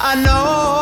I know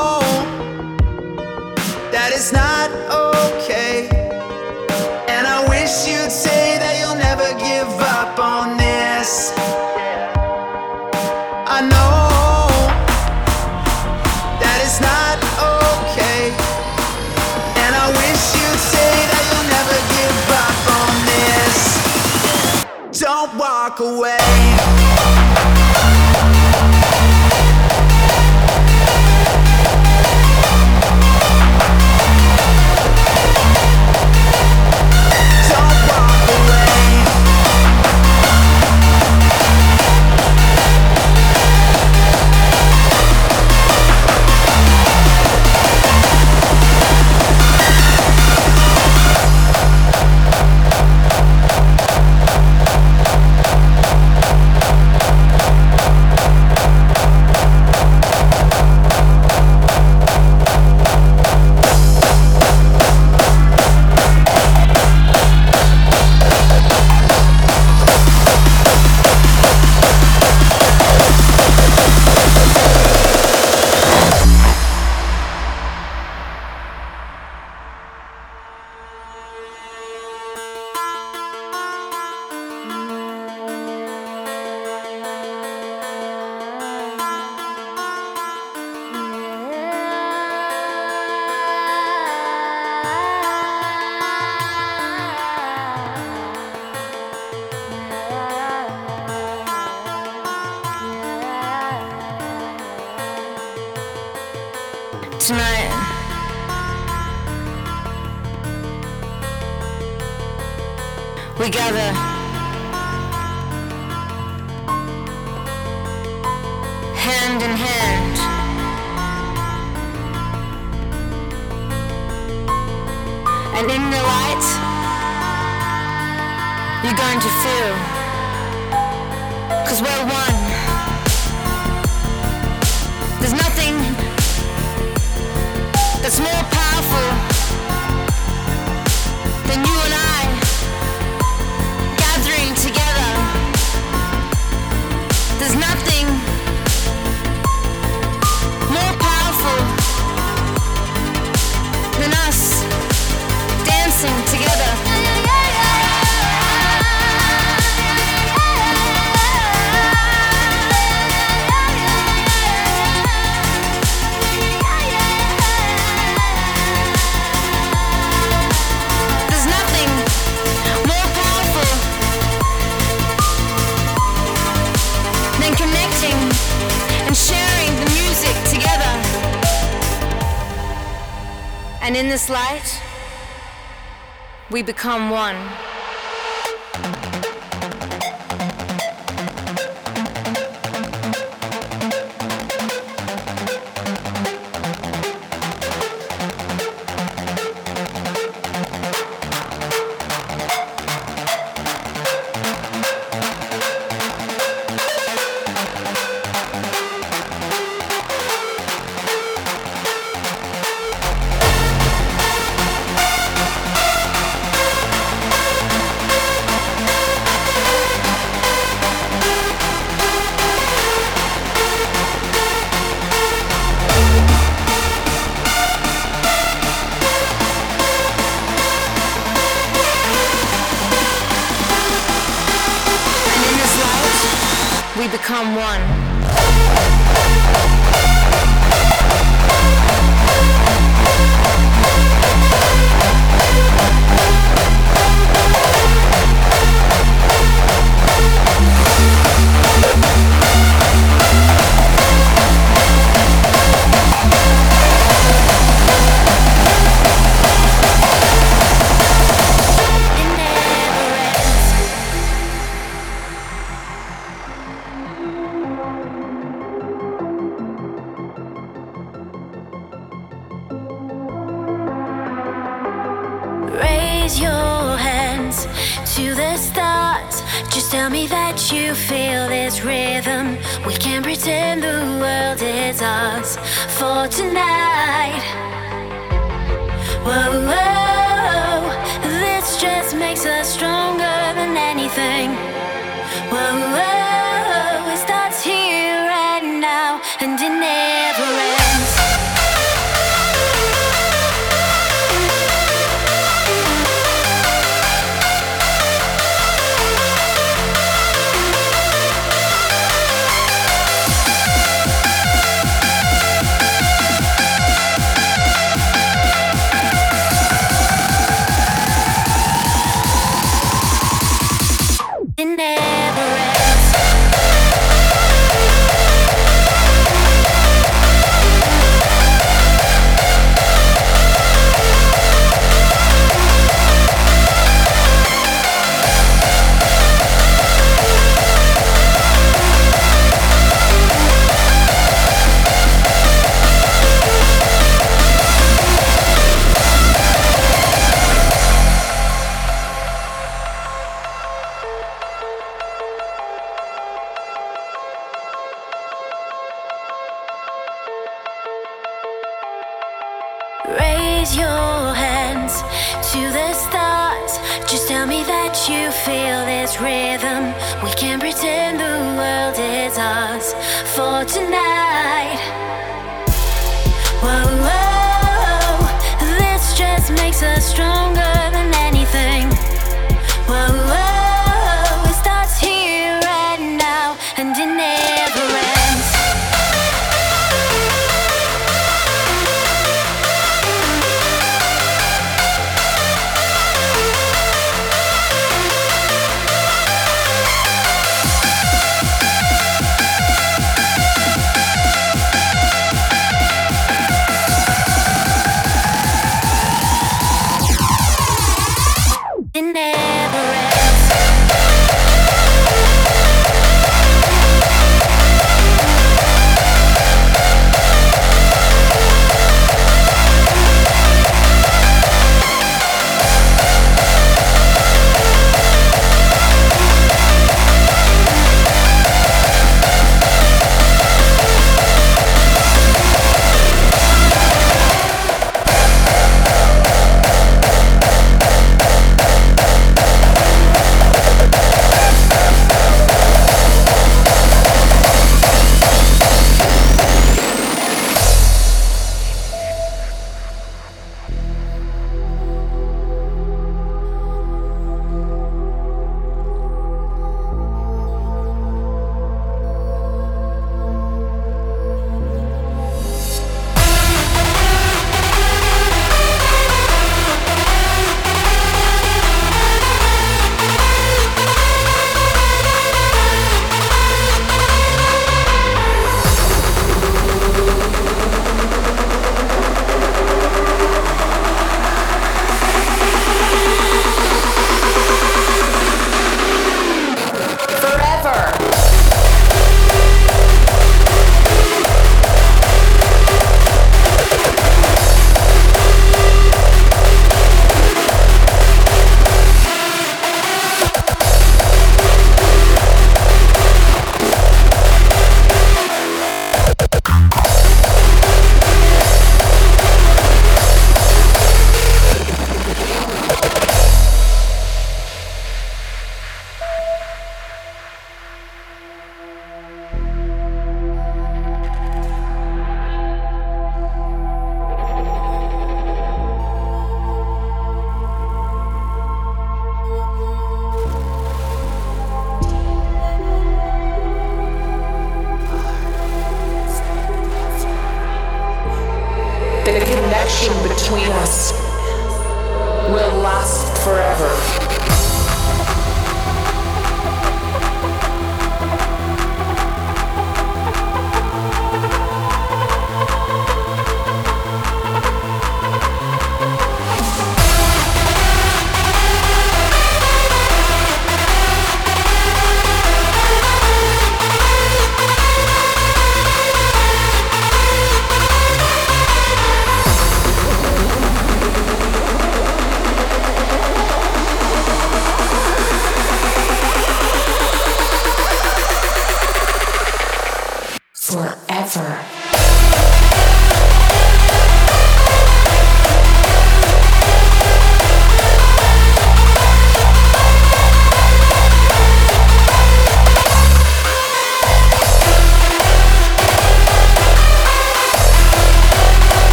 We gather. Hand in hand. And in the light, you're going to feel. Cause we're one. light, we become one. become one.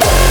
Die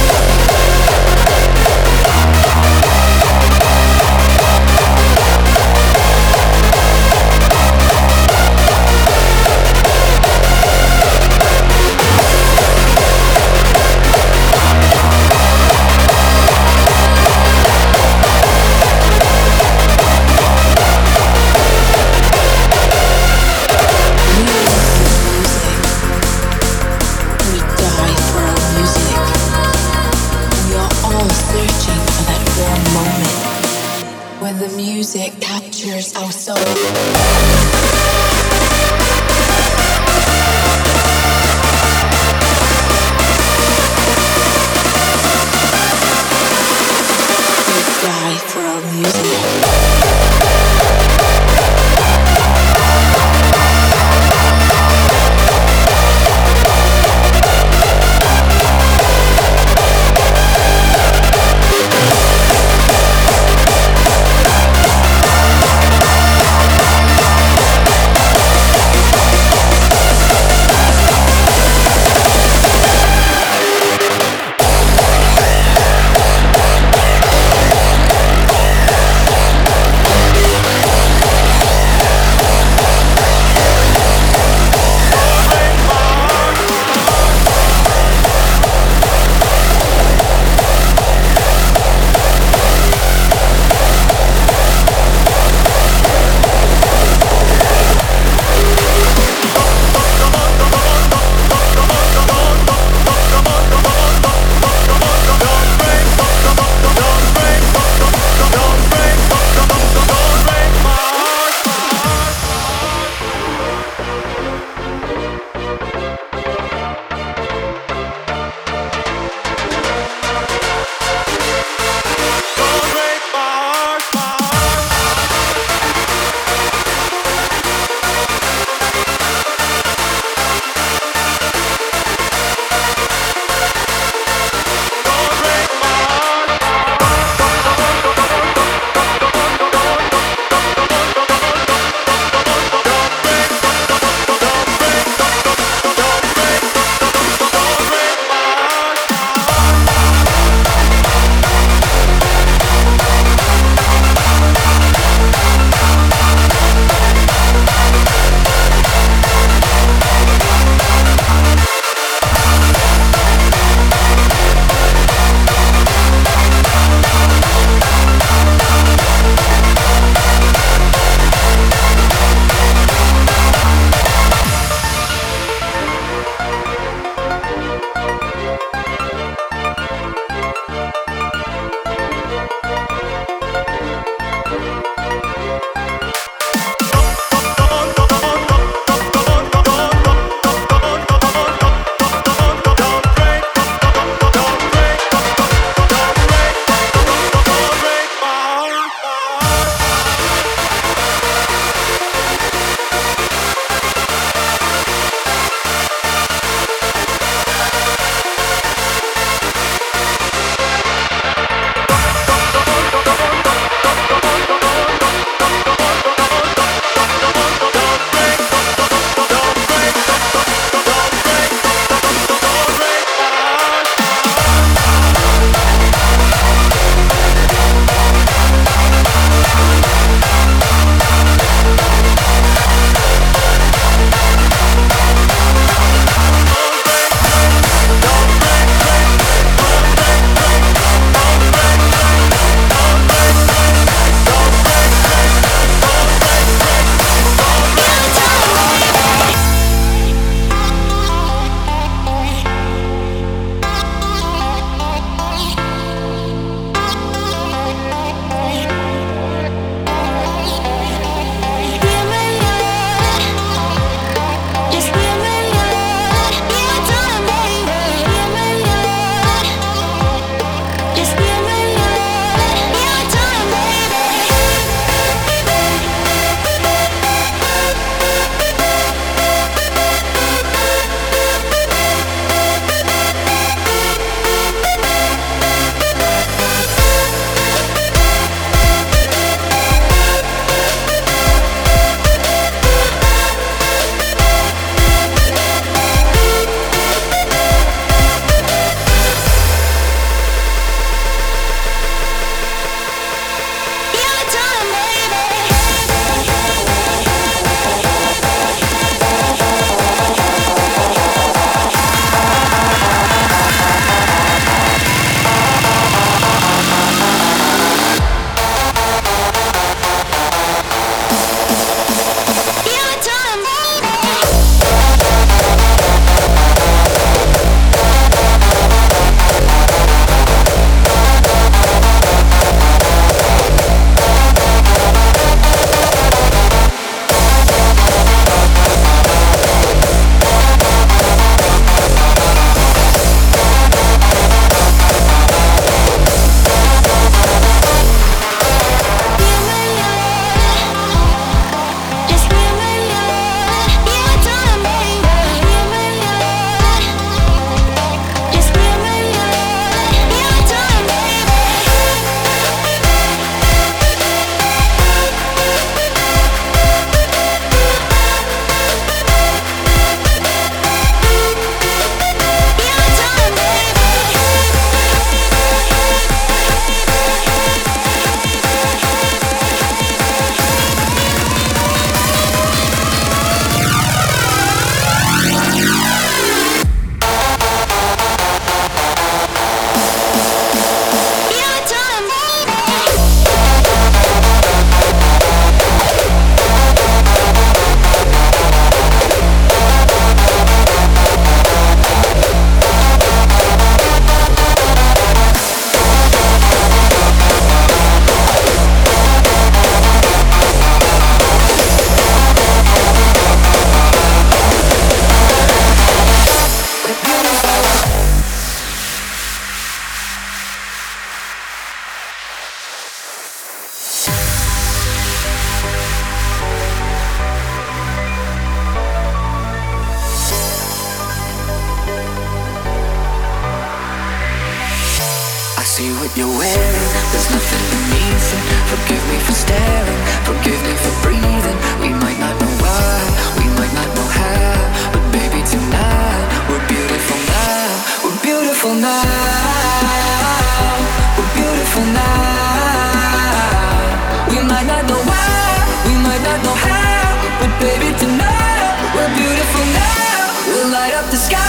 the sky.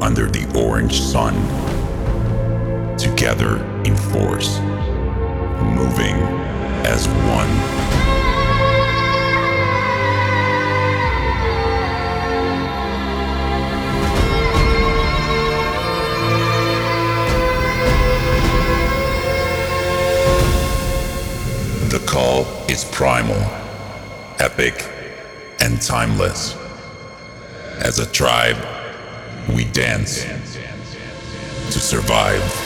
under the orange sun. Together in force, moving as one. The call is primal, epic, and timeless. As a tribe, we dance to survive.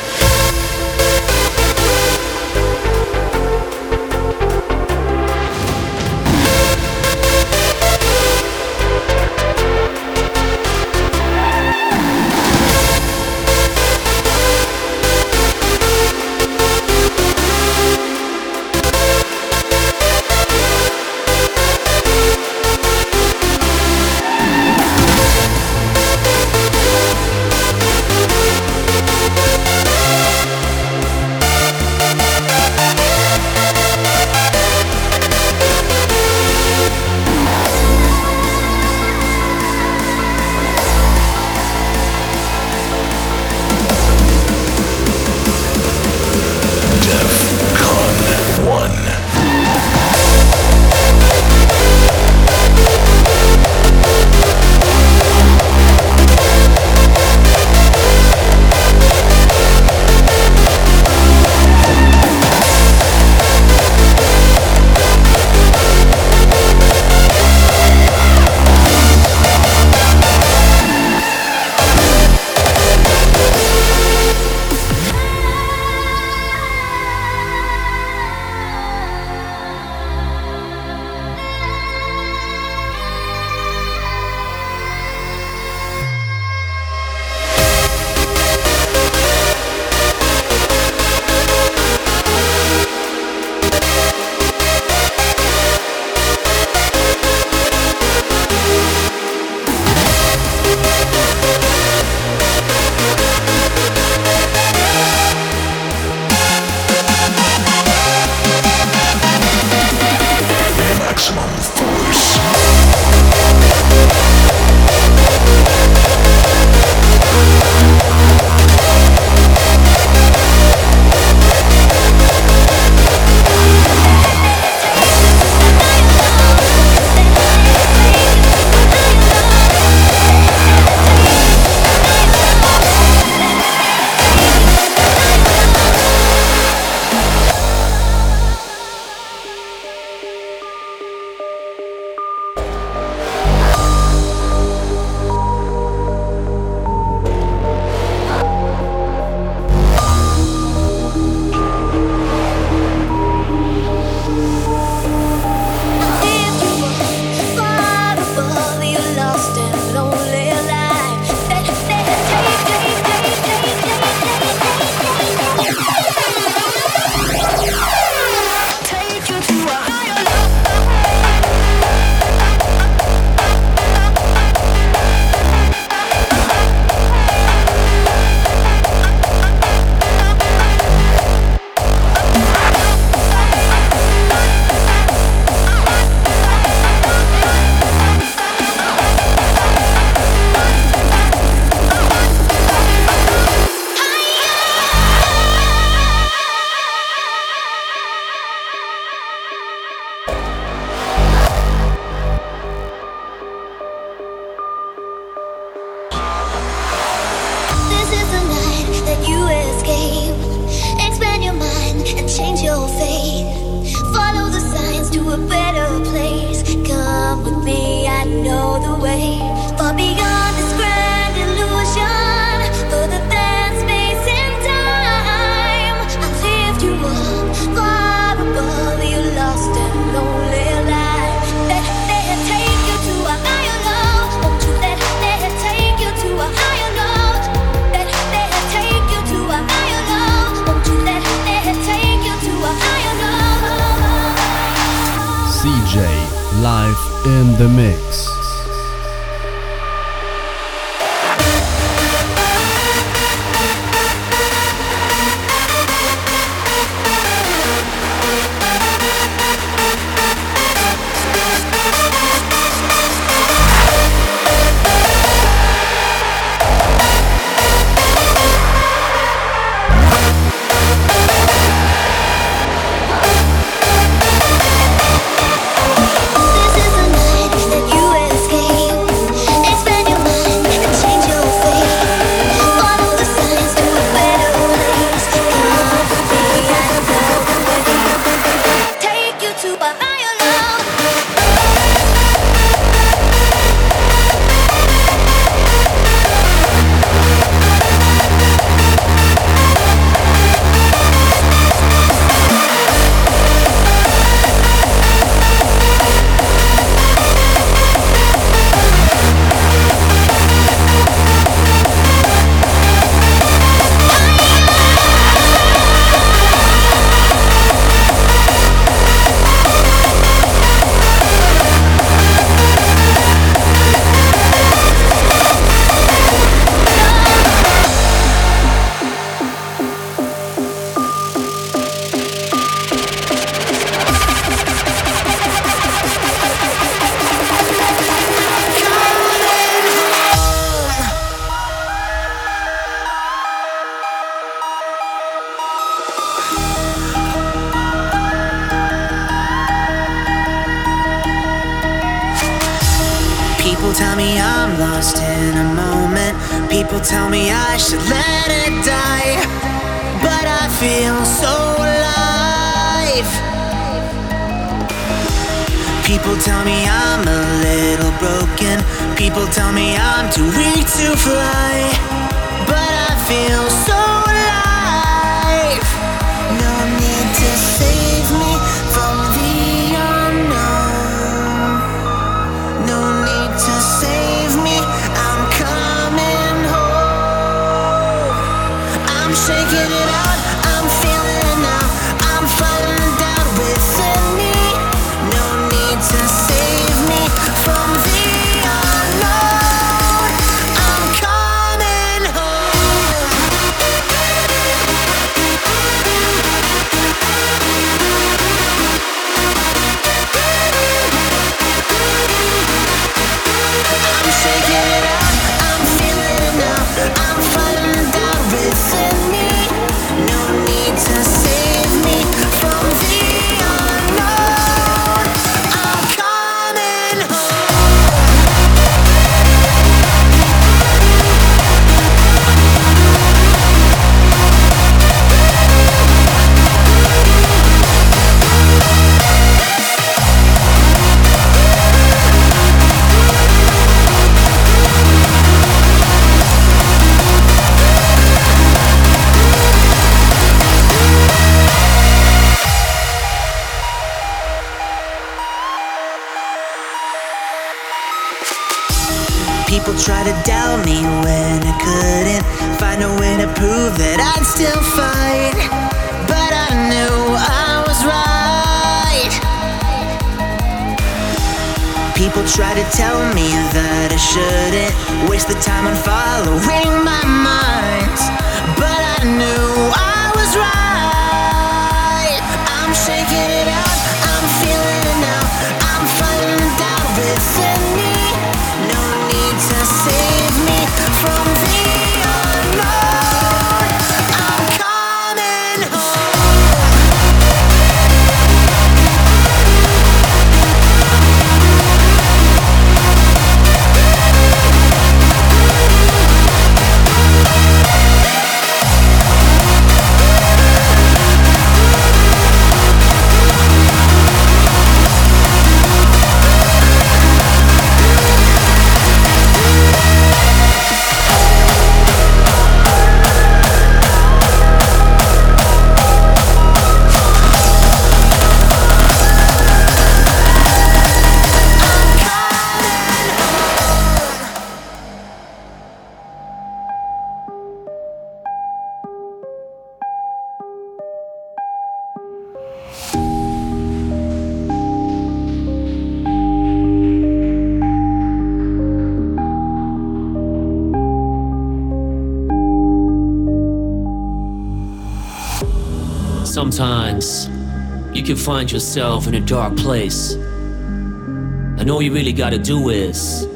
Sometimes you can find yourself in a dark place. And all you really gotta do is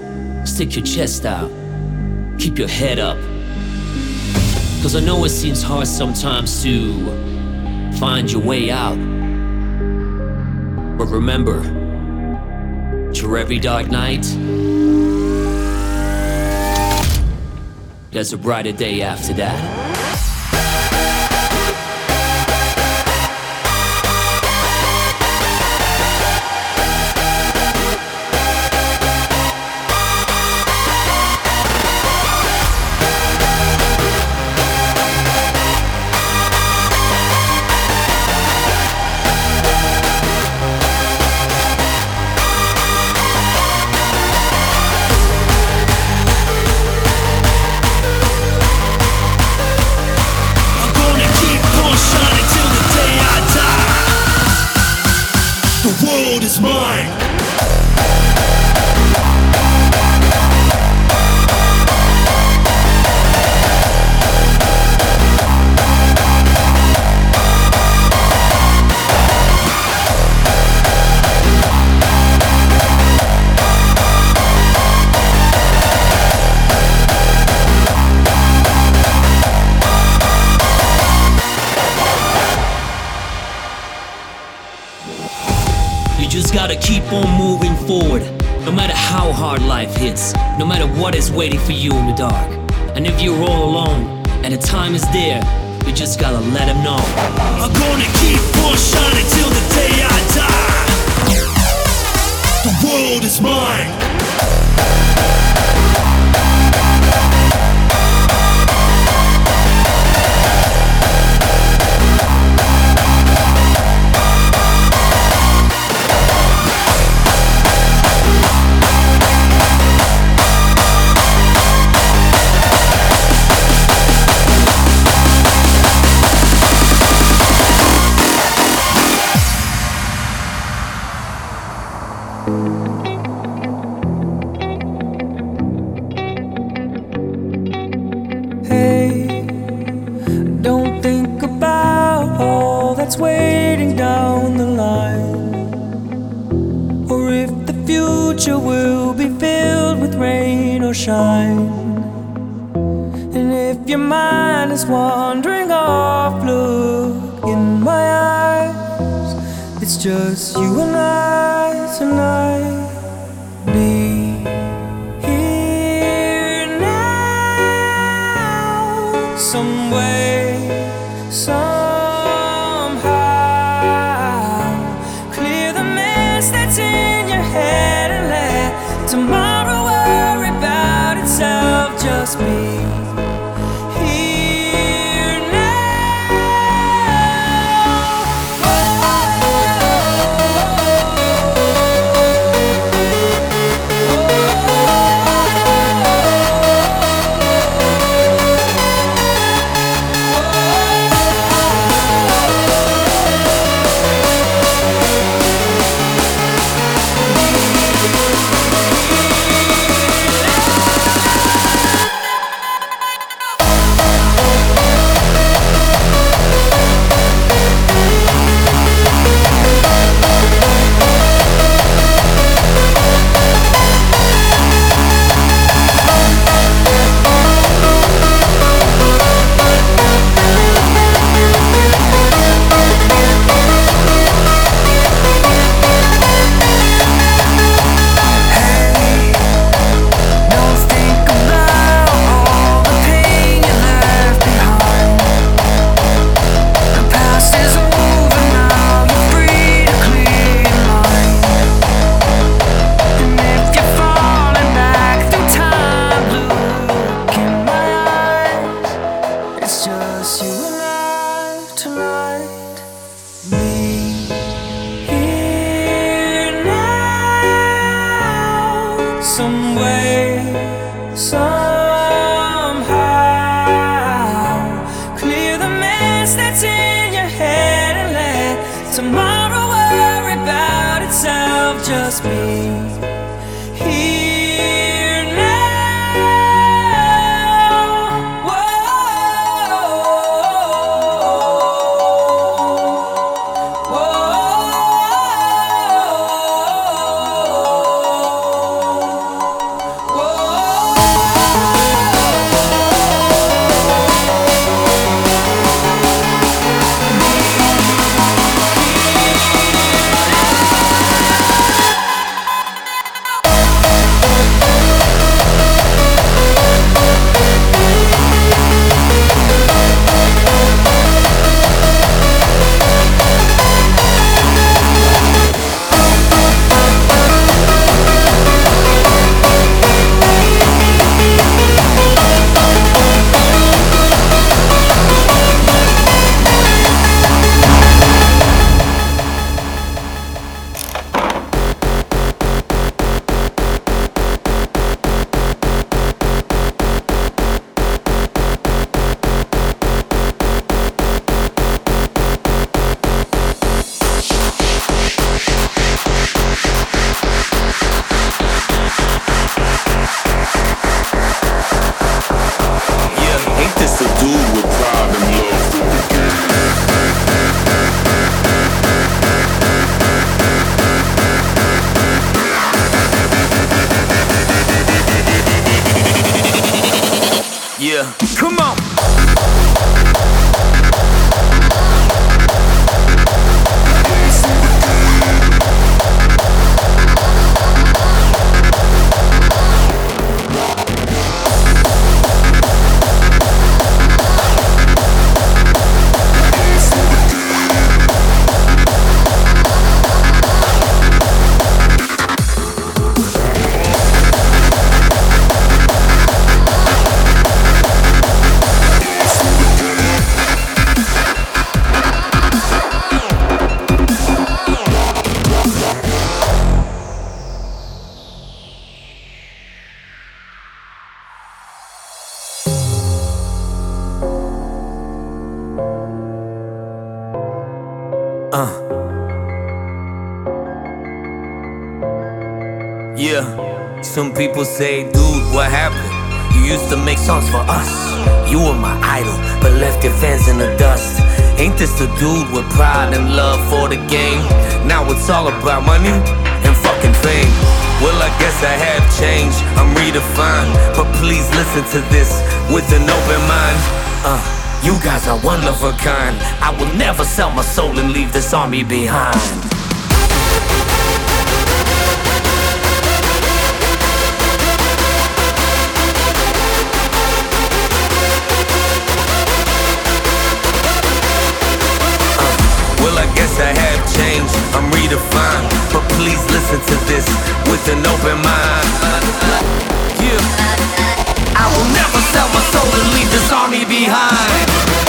stick your chest out, keep your head up. Cause I know it seems hard sometimes to find your way out. But remember, through every dark night, there's a brighter day after that. Waiting for you in the dark. And if you're all alone and the time is there, you just gotta let him know. I'm gonna keep on shining till the day I die. The world is mine. Some people say, dude, what happened? You used to make songs for us. You were my idol, but left your fans in the dust. Ain't this the dude with pride and love for the game? Now it's all about money and fucking fame. Well, I guess I have changed, I'm redefined. But please listen to this with an open mind. Uh, you guys are one of a kind. I will never sell my soul and leave this army behind. Uh, guess I have changed, I'm redefined. But please listen to this with an open mind. I will never sell my soul and leave this army behind.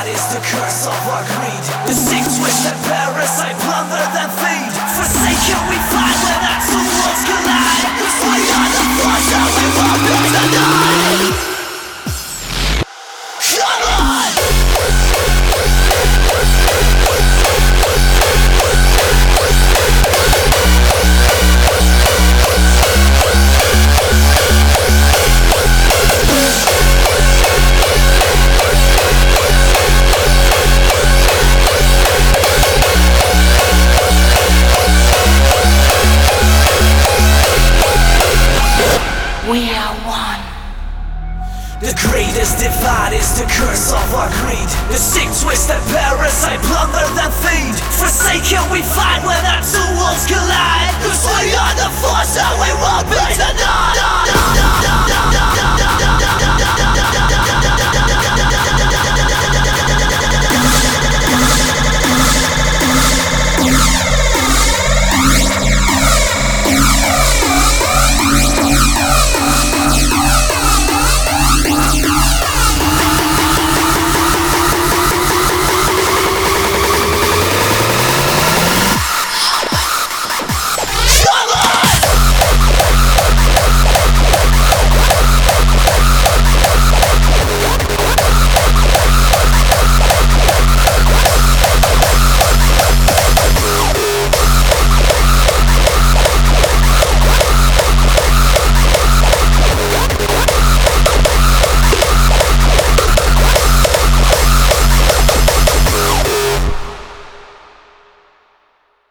God is the curse of our greed. The sick twist and parasite plunder